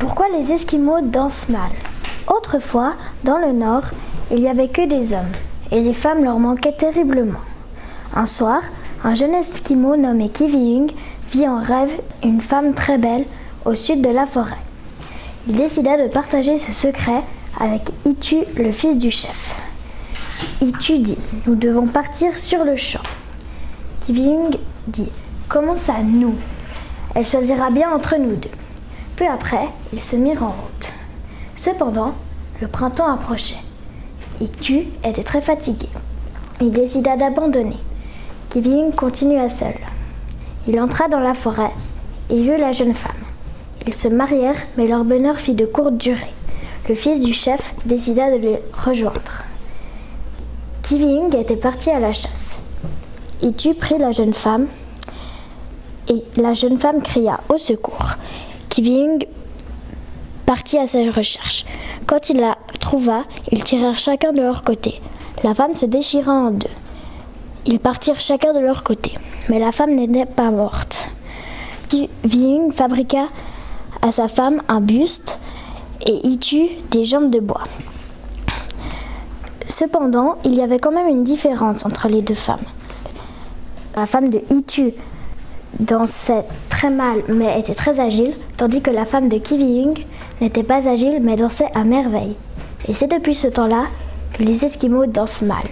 Pourquoi les Esquimaux dansent mal? Autrefois, dans le nord, il n'y avait que des hommes, et les femmes leur manquaient terriblement. Un soir, un jeune Esquimau nommé Kiviung vit en rêve une femme très belle au sud de la forêt. Il décida de partager ce secret avec Itu, le fils du chef. Itu dit Nous devons partir sur le champ. Kiviung dit Comment ça, nous Elle choisira bien entre nous deux. Peu après, ils se mirent en route. Cependant, le printemps approchait. Itu était très fatigué. Il décida d'abandonner. Kiviung continua seul. Il entra dans la forêt et vit la jeune femme. Ils se marièrent, mais leur bonheur fit de courte durée. Le fils du chef décida de les rejoindre. Kiviung était parti à la chasse. Itu prit la jeune femme et la jeune femme cria au secours. Kiviung partit à sa recherche. Quand il la trouva, ils tirèrent chacun de leur côté. La femme se déchira en deux. Ils partirent chacun de leur côté, mais la femme n'était pas morte. Kiviung fabriqua à sa femme un buste et y des jambes de bois. Cependant, il y avait quand même une différence entre les deux femmes. La femme de Itu dansait très mal mais était très agile, tandis que la femme de Kiviung n'était pas agile mais dansait à merveille. Et c'est depuis ce temps-là que les Esquimaux dansent mal.